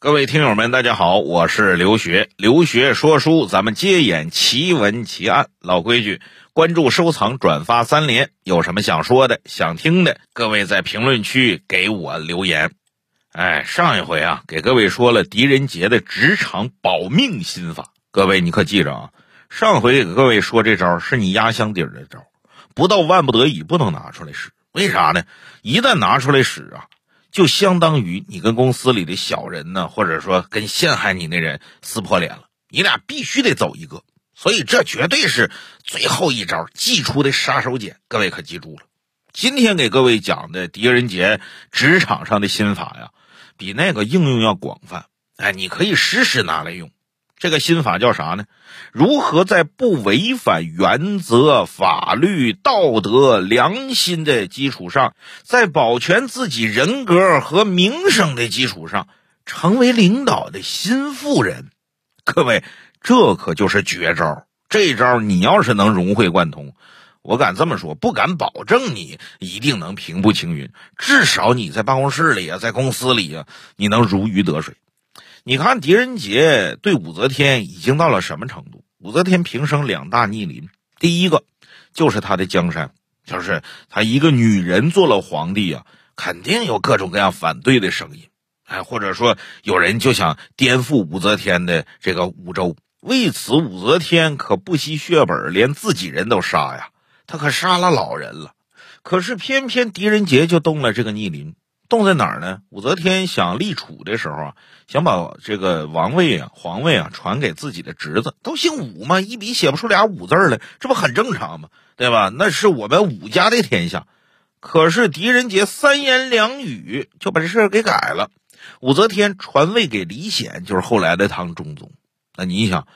各位听友们，大家好，我是刘学，刘学说书，咱们接演奇闻奇案。老规矩，关注、收藏、转发三连。有什么想说的、想听的，各位在评论区给我留言。哎，上一回啊，给各位说了狄仁杰的职场保命心法，各位你可记着啊。上回给各位说这招是你压箱底儿的招，不到万不得已不能拿出来使。为啥呢？一旦拿出来使啊。就相当于你跟公司里的小人呢，或者说跟陷害你那人撕破脸了，你俩必须得走一个，所以这绝对是最后一招祭出的杀手锏，各位可记住了。今天给各位讲的狄仁杰职场上的心法呀，比那个应用要广泛，哎，你可以时时拿来用。这个心法叫啥呢？如何在不违反原则、法律、道德、良心的基础上，在保全自己人格和名声的基础上，成为领导的心腹人？各位，这可就是绝招！这招你要是能融会贯通，我敢这么说，不敢保证你一定能平步青云，至少你在办公室里啊，在公司里啊，你能如鱼得水。你看狄仁杰对武则天已经到了什么程度？武则天平生两大逆鳞，第一个就是他的江山，就是他一个女人做了皇帝啊，肯定有各种各样反对的声音，哎，或者说有人就想颠覆武则天的这个武周。为此，武则天可不惜血本，连自己人都杀呀，她可杀了老人了。可是偏偏狄仁杰就动了这个逆鳞。动在哪儿呢？武则天想立储的时候啊，想把这个王位啊、皇位啊传给自己的侄子，都姓武嘛，一笔写不出俩武字来，这不很正常吗？对吧？那是我们武家的天下。可是狄仁杰三言两语就把这事儿给改了。武则天传位给李显，就是后来的唐中宗。那你想，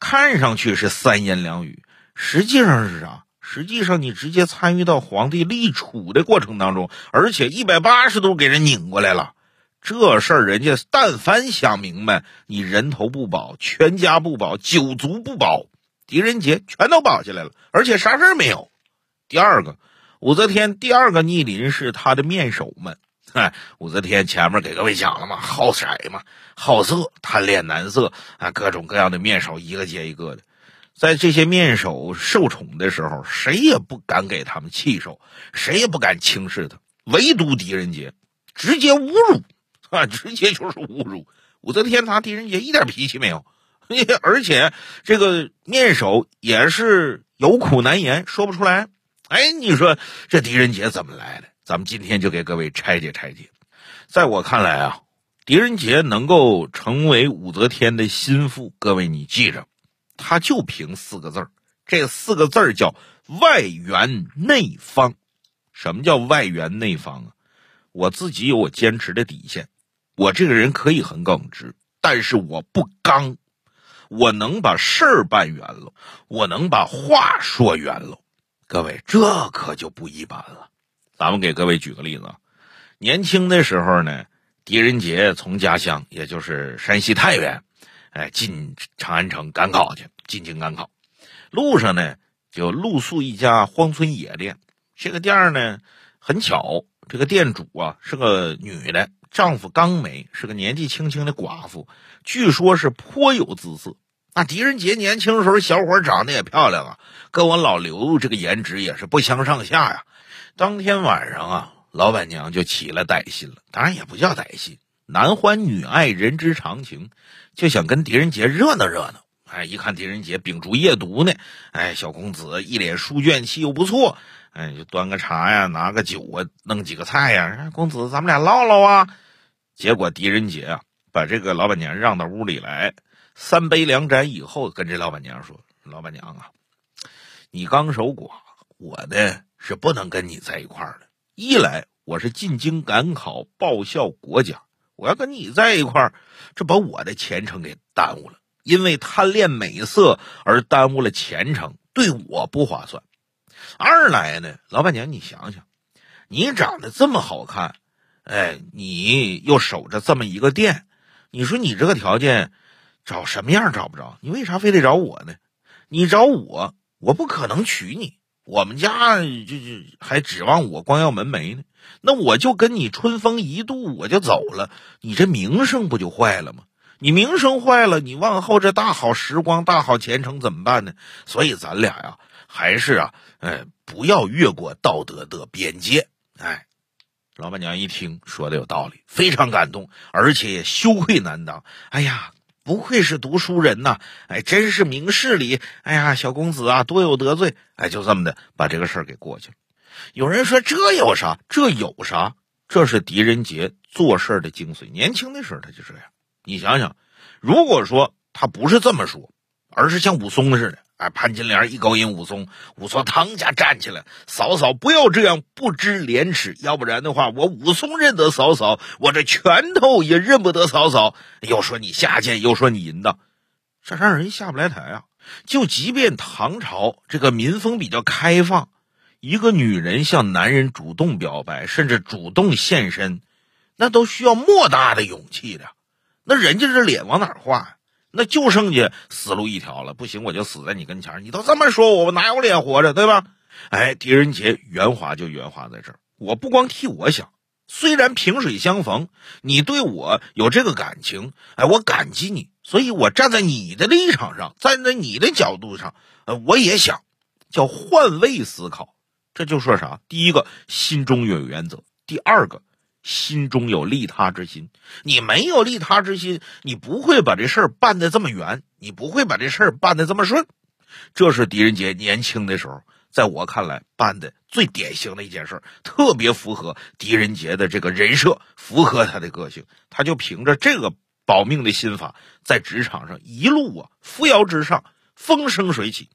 看上去是三言两语，实际上是啥？实际上，你直接参与到皇帝立储的过程当中，而且一百八十度给人拧过来了。这事儿，人家但凡想明白，你人头不保，全家不保，九族不保，狄仁杰全都保下来了，而且啥事儿没有。第二个，武则天第二个逆鳞是他的面首们。哎，武则天前面给各位讲了嘛，好色嘛，好色，贪恋男色啊，各种各样的面首，一个接一个的。在这些面首受宠的时候，谁也不敢给他们气受，谁也不敢轻视他，唯独狄仁杰，直接侮辱啊！直接就是侮辱武则天，拿狄仁杰一点脾气没有，而且这个面首也是有苦难言，说不出来。哎，你说这狄仁杰怎么来的？咱们今天就给各位拆解拆解。在我看来啊，狄仁杰能够成为武则天的心腹，各位你记着。他就凭四个字儿，这四个字儿叫外圆内方。什么叫外圆内方啊？我自己有我坚持的底线。我这个人可以很耿直，但是我不刚。我能把事儿办圆了，我能把话说圆了。各位，这可就不一般了。咱们给各位举个例子啊：年轻的时候呢，狄仁杰从家乡，也就是山西太原。哎，进长安城赶考去，进京赶考，路上呢就露宿一家荒村野店。这个店呢很巧，这个店主啊是个女的，丈夫刚没，是个年纪轻轻的寡妇，据说是颇有姿色。那狄仁杰年轻时候小伙长得也漂亮啊，跟我老刘这个颜值也是不相上下呀。当天晚上啊，老板娘就起了歹心了，当然也不叫歹心。男欢女爱，人之常情，就想跟狄仁杰热闹热闹。哎，一看狄仁杰秉烛夜读呢，哎，小公子一脸书卷气又不错，哎，就端个茶呀，拿个酒啊，弄几个菜呀，公子咱们俩唠唠啊。结果狄仁杰啊，把这个老板娘让到屋里来，三杯两盏以后，跟这老板娘说：“老板娘啊，你刚守寡，我呢是不能跟你在一块儿的。一来我是进京赶考，报效国家。”我要跟你在一块儿，这把我的前程给耽误了。因为贪恋美色而耽误了前程，对我不划算。二来呢，老板娘，你想想，你长得这么好看，哎，你又守着这么一个店，你说你这个条件，找什么样找不着？你为啥非得找我呢？你找我，我不可能娶你。我们家就就还指望我光耀门楣呢，那我就跟你春风一度我就走了，你这名声不就坏了吗？你名声坏了，你往后这大好时光、大好前程怎么办呢？所以咱俩呀，还是啊，哎，不要越过道德的边界。哎，老板娘一听说的有道理，非常感动，而且也羞愧难当。哎呀！不愧是读书人呐！哎，真是明事理。哎呀，小公子啊，多有得罪。哎，就这么的把这个事儿给过去了。有人说这有啥？这有啥？这是狄仁杰做事的精髓。年轻的时候他就这样。你想想，如果说他不是这么说，而是像武松似的。哎，潘金莲一勾引武松，武松腾下站起来，嫂嫂不要这样不知廉耻，要不然的话，我武松认得嫂嫂，我这拳头也认不得嫂嫂。又说你下贱，又说你淫荡，这让人下不来台啊！就即便唐朝这个民风比较开放，一个女人向男人主动表白，甚至主动献身，那都需要莫大的勇气的，那人家这脸往哪画呀？那就剩下死路一条了，不行我就死在你跟前你都这么说我，我哪有脸活着，对吧？哎，狄仁杰圆滑就圆滑在这儿，我不光替我想，虽然萍水相逢，你对我有这个感情，哎，我感激你，所以我站在你的立场上，站在你的角度上，呃，我也想叫换位思考，这就说啥？第一个，心中有原则；第二个。心中有利他之心，你没有利他之心，你不会把这事办得这么圆，你不会把这事办得这么顺。这是狄仁杰年轻的时候，在我看来办的最典型的一件事，特别符合狄仁杰的这个人设，符合他的个性。他就凭着这个保命的心法，在职场上一路啊扶摇直上，风生水起。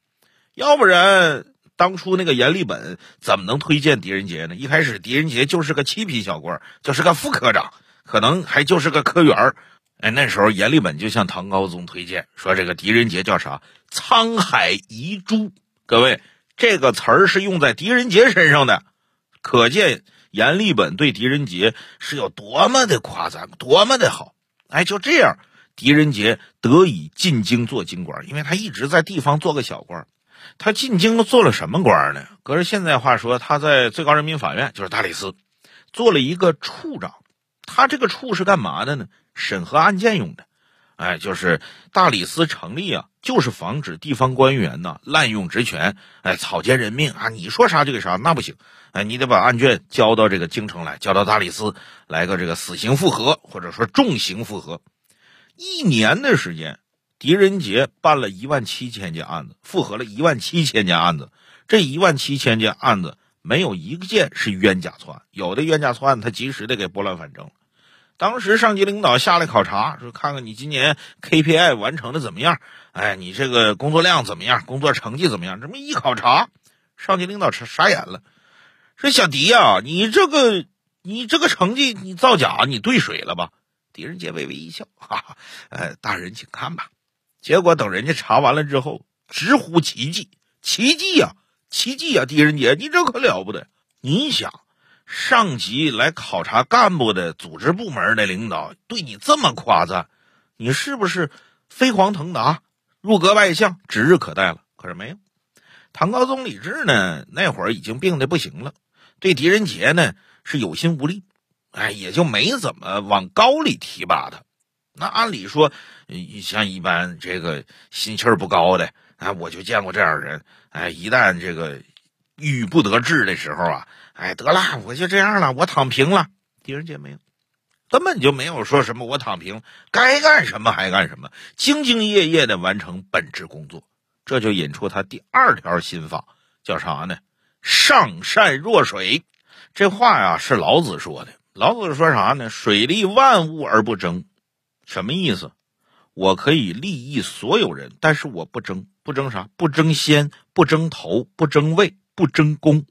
要不然。当初那个阎立本怎么能推荐狄仁杰呢？一开始狄仁杰就是个七品小官，就是个副科长，可能还就是个科员哎，那时候阎立本就向唐高宗推荐说：“这个狄仁杰叫啥？沧海遗珠。”各位，这个词儿是用在狄仁杰身上的，可见阎立本对狄仁杰是有多么的夸赞，多么的好。哎，就这样，狄仁杰得以进京做京官，因为他一直在地方做个小官。他进京做了什么官呢？搁着现在话说，他在最高人民法院，就是大理寺，做了一个处长。他这个处是干嘛的呢？审核案件用的。哎，就是大理寺成立啊，就是防止地方官员呢滥用职权，哎，草菅人命啊！你说啥就给啥，那不行。哎，你得把案卷交到这个京城来，交到大理寺来个这个死刑复核，或者说重刑复核。一年的时间。狄仁杰办了一万七千件案子，复核了一万七千件案子。这一万七千件案子没有一件是冤假错案，有的冤假错案他及时的给拨乱反正。当时上级领导下来考察，说看看你今年 KPI 完成的怎么样？哎，你这个工作量怎么样？工作成绩怎么样？这么一考察，上级领导傻傻眼了，说小狄呀，你这个你这个成绩你造假，你兑水了吧？狄仁杰微微一笑，哈哈，呃，大人请看吧。结果等人家查完了之后，直呼奇迹，奇迹呀，奇迹呀！狄仁杰，你这可了不得！你想，上级来考察干部的组织部门的领导对你这么夸赞，你是不是飞黄腾达、入阁拜相，指日可待了？可是没有，唐高宗李治呢，那会儿已经病的不行了，对狄仁杰呢是有心无力，哎，也就没怎么往高里提拔他。那按理说，像一般这个心气儿不高的，哎，我就见过这样人，哎，一旦这个郁不得志的时候啊，哎，得了，我就这样了，我躺平了。狄仁杰没有，根本就没有说什么我躺平，该干什么还干什么，兢兢业业的完成本职工作。这就引出他第二条心法，叫啥呢？上善若水。这话呀是老子说的。老子说啥呢？水利万物而不争。什么意思？我可以利益所有人，但是我不争，不争啥？不争先，不争头，不争位，不争功。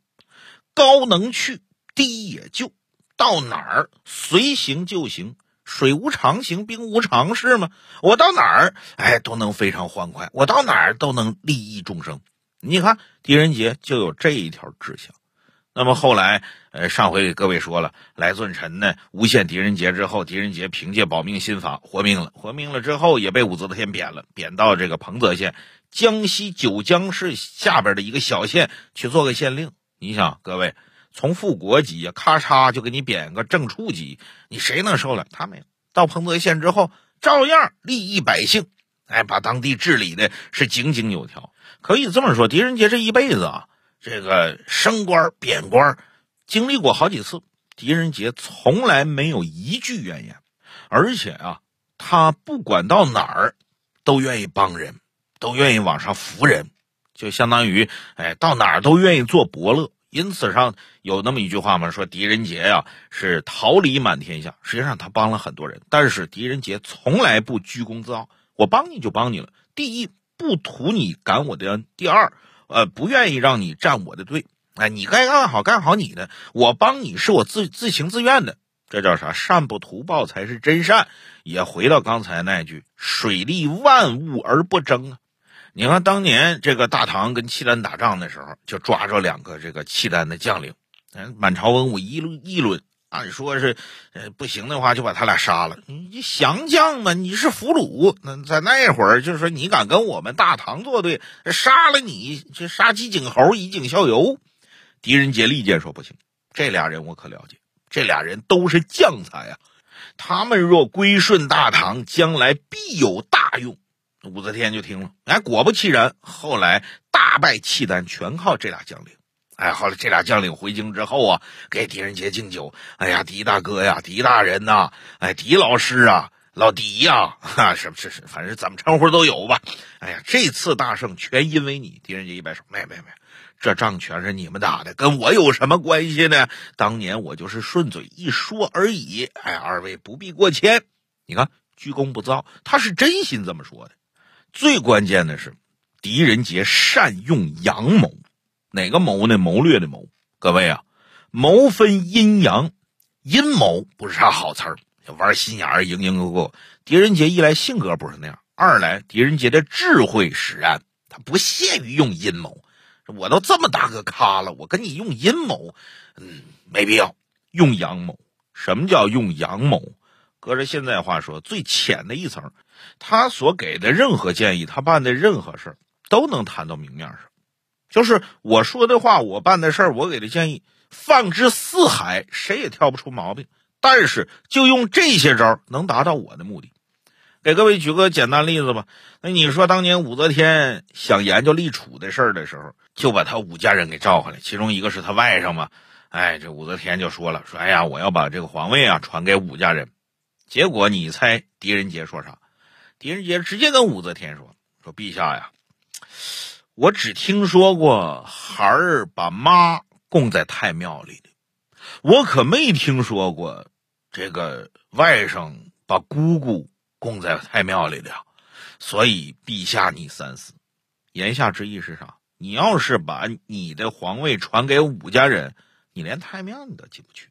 高能去，低也就。到哪儿随行就行，水无常形，兵无常势吗？我到哪儿，哎，都能非常欢快。我到哪儿都能利益众生。你看狄仁杰就有这一条志向，那么后来，呃，上回给各位说了，来尊臣呢诬陷狄仁杰之后，狄仁杰凭借保命心法活命了，活命了之后也被武则天贬了，贬到这个彭泽县，江西九江市下边的一个小县去做个县令。你想，各位从副国级啊，咔嚓就给你贬个正处级，你谁能受了？他没有。到彭泽县之后，照样利益百姓，哎，把当地治理的是井井有条。可以这么说，狄仁杰这一辈子啊。这个升官贬官，经历过好几次，狄仁杰从来没有一句怨言，而且啊，他不管到哪儿，都愿意帮人，都愿意往上扶人，就相当于哎，到哪儿都愿意做伯乐。因此上有那么一句话嘛，说狄仁杰呀是桃李满天下。实际上他帮了很多人，但是狄仁杰从来不居功自傲，我帮你就帮你了。第一，不图你感我的恩；第二。呃，不愿意让你站我的队，哎，你该干好干好你的，我帮你是我自自情自愿的，这叫啥？善不图报才是真善。也回到刚才那句“水利万物而不争”啊。你看当年这个大唐跟契丹打仗的时候，就抓着两个这个契丹的将领，嗯，满朝文武议论议论。按说是，呃，不行的话就把他俩杀了。你降将嘛，你是俘虏。那在那会儿，就是说你敢跟我们大唐作对，杀了你，这杀鸡儆猴，以儆效尤。狄仁杰利剑说不行，这俩人我可了解，这俩人都是将才呀。他们若归顺大唐，将来必有大用。武则天就听了，哎，果不其然，后来大败契丹，全靠这俩将领。哎，后来这俩将领回京之后啊，给狄仁杰敬酒。哎呀，狄大哥呀，狄大人呐，哎，狄老师啊，老狄呀，哈，是不是是，反正怎么称呼都有吧。哎呀，这次大胜全因为你。狄仁杰一摆手，没没没，这仗全是你们打的，跟我有什么关系呢？当年我就是顺嘴一说而已。哎，二位不必过谦。你看，居功不造，他是真心这么说的。最关键的是，狄仁杰善用阳谋。哪个谋呢？谋略的谋。各位啊，谋分阴阳，阴谋不是啥好词儿，玩心眼儿，蝇营狗苟。狄仁杰一来性格不是那样，二来狄仁杰的智慧使然，他不屑于用阴谋。我都这么大个咖了，我跟你用阴谋，嗯，没必要用阳谋。什么叫用阳谋？搁着现在话说，最浅的一层，他所给的任何建议，他办的任何事儿，都能谈到明面上。就是我说的话，我办的事儿，我给的建议，放之四海，谁也挑不出毛病。但是就用这些招，能达到我的目的。给各位举个简单例子吧。那你说，当年武则天想研究立储的事儿的时候，就把他五家人给召回来，其中一个是他外甥嘛。哎，这武则天就说了，说哎呀，我要把这个皇位啊传给武家人。结果你猜狄仁杰说啥？狄仁杰直接跟武则天说，说陛下呀。我只听说过孩儿把妈供在太庙里的，我可没听说过这个外甥把姑姑供在太庙里的。所以陛下你三思。言下之意是啥？你要是把你的皇位传给武家人，你连太庙你都进不去。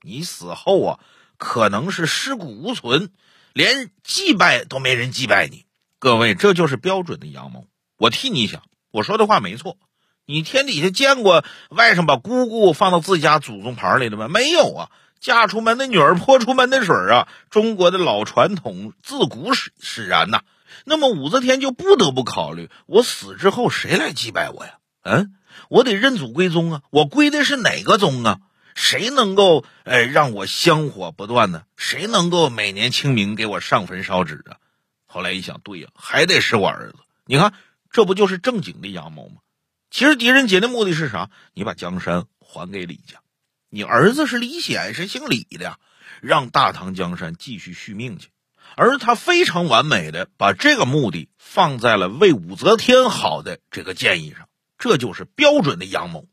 你死后啊，可能是尸骨无存，连祭拜都没人祭拜你。各位，这就是标准的阳谋。我替你想。我说的话没错，你天底下见过外甥把姑姑放到自家祖宗牌里的吗？没有啊！嫁出门的女儿泼出门的水啊！中国的老传统自古使使然呐。那么武则天就不得不考虑：我死之后谁来祭拜我呀？嗯，我得认祖归宗啊！我归的是哪个宗啊？谁能够呃让我香火不断呢？谁能够每年清明给我上坟烧纸啊？后来一想，对呀，还得是我儿子。你看。这不就是正经的阳谋吗？其实狄仁杰的目的是啥？你把江山还给李家，你儿子是李显，是姓李的，让大唐江山继续续命去。而他非常完美的把这个目的放在了为武则天好的这个建议上，这就是标准的阳谋。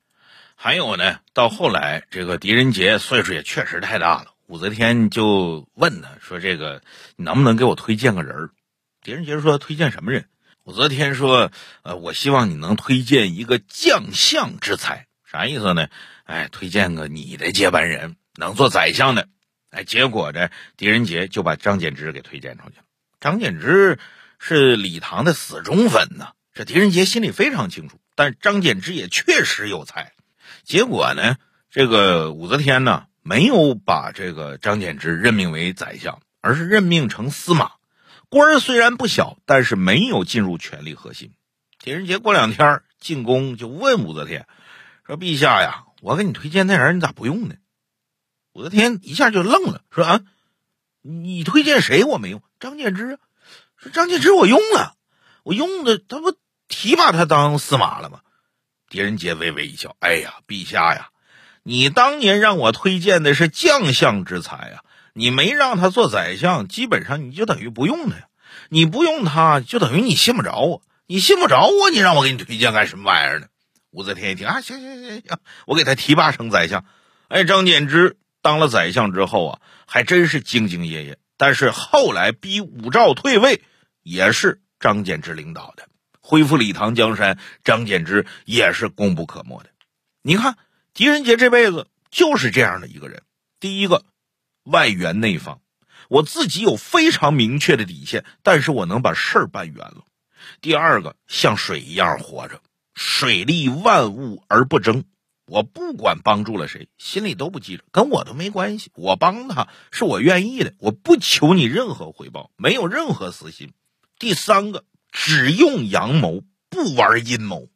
还有呢，到后来这个狄仁杰岁数也确实太大了，武则天就问他说：“这个你能不能给我推荐个人？”狄仁杰说：“推荐什么人？”武则天说：“呃，我希望你能推荐一个将相之才，啥意思呢？哎，推荐个你的接班人，能做宰相的。哎，结果呢，狄仁杰就把张柬之给推荐出去了。张柬之是李唐的死忠粉呐，这狄仁杰心里非常清楚。但张柬之也确实有才，结果呢，这个武则天呢没有把这个张柬之任命为宰相，而是任命成司马。官虽然不小，但是没有进入权力核心。狄仁杰过两天进宫就问武则天说：“陛下呀，我给你推荐那人，你咋不用呢？”武则天一下就愣了，说：“啊，你推荐谁？我没用。张柬之，说张柬之我用了，我用的他不提拔他当司马了吗？”狄仁杰微微一笑：“哎呀，陛下呀，你当年让我推荐的是将相之才啊，你没让他做宰相，基本上你就等于不用他呀。你不用他，就等于你信不着我。你信不着我，你让我给你推荐干什么玩意儿呢？”武则天一听啊，行行行行，我给他提拔成宰相。哎，张柬之当了宰相之后啊，还真是兢兢业业。但是后来逼武曌退位，也是张柬之领导的。恢复礼堂江山，张柬之也是功不可没的。你看，狄仁杰这辈子就是这样的一个人。第一个，外圆内方，我自己有非常明确的底线，但是我能把事儿办圆了。第二个，像水一样活着，水利万物而不争。我不管帮助了谁，心里都不记着，跟我都没关系。我帮他是我愿意的，我不求你任何回报，没有任何私心。第三个。只用阳谋，不玩阴谋。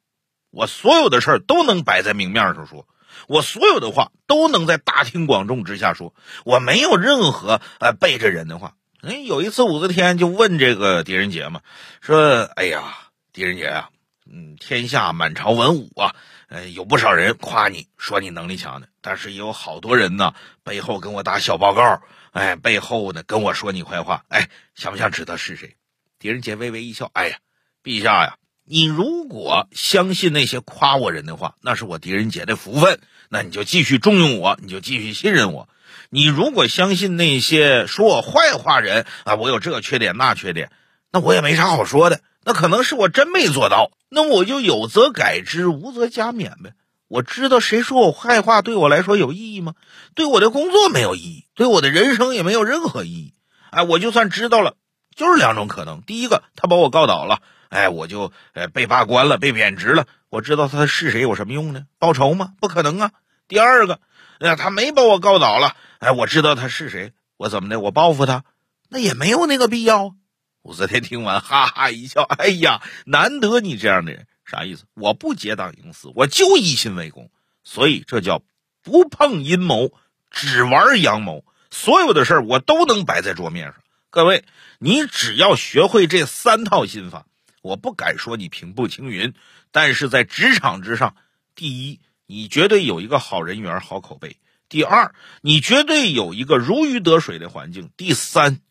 我所有的事儿都能摆在明面上说，我所有的话都能在大庭广众之下说。我没有任何呃背着人的话。哎，有一次武则天就问这个狄仁杰嘛，说：“哎呀，狄仁杰啊，嗯，天下满朝文武啊，呃，有不少人夸你说你能力强的，但是也有好多人呢背后跟我打小报告，哎，背后呢跟我说你坏话。哎，想不想知道是谁？”狄仁杰微微一笑：“哎呀，陛下呀，你如果相信那些夸我人的话，那是我狄仁杰的福分，那你就继续重用我，你就继续信任我。你如果相信那些说我坏话人啊，我有这个缺点那缺点，那我也没啥好说的。那可能是我真没做到，那我就有则改之，无则加勉呗。我知道谁说我坏话对我来说有意义吗？对我的工作没有意义，对我的人生也没有任何意义。哎，我就算知道了。”就是两种可能，第一个，他把我告倒了，哎，我就呃被罢官了，被贬职了。我知道他是谁有什么用呢？报仇吗？不可能啊。第二个，那他没把我告倒了，哎，我知道他是谁，我怎么的？我报复他，那也没有那个必要。武则天听完，哈哈一笑，哎呀，难得你这样的人，啥意思？我不结党营私，我就一心为公，所以这叫不碰阴谋，只玩阳谋。所有的事儿我都能摆在桌面上。各位，你只要学会这三套心法，我不敢说你平步青云，但是在职场之上，第一，你绝对有一个好人缘、好口碑；第二，你绝对有一个如鱼得水的环境；第三，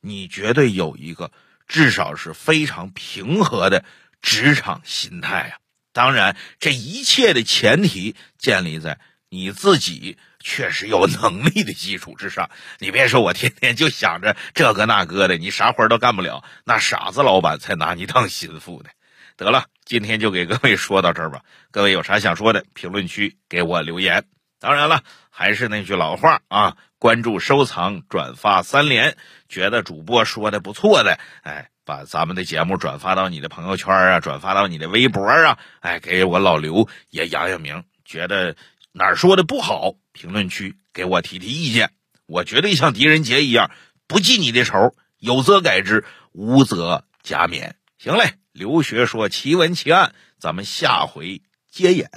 你绝对有一个至少是非常平和的职场心态啊！当然，这一切的前提建立在你自己。确实有能力的基础之上，你别说我天天就想着这个那个的，你啥活都干不了，那傻子老板才拿你当心腹呢。得了，今天就给各位说到这儿吧。各位有啥想说的，评论区给我留言。当然了，还是那句老话啊，关注、收藏、转发三连。觉得主播说的不错的，哎，把咱们的节目转发到你的朋友圈啊，转发到你的微博啊，哎，给我老刘也扬扬名。觉得哪儿说的不好？评论区给我提提意见，我绝对像狄仁杰一样不记你的仇，有则改之，无则加勉。行嘞，刘学说奇闻奇案，咱们下回接演。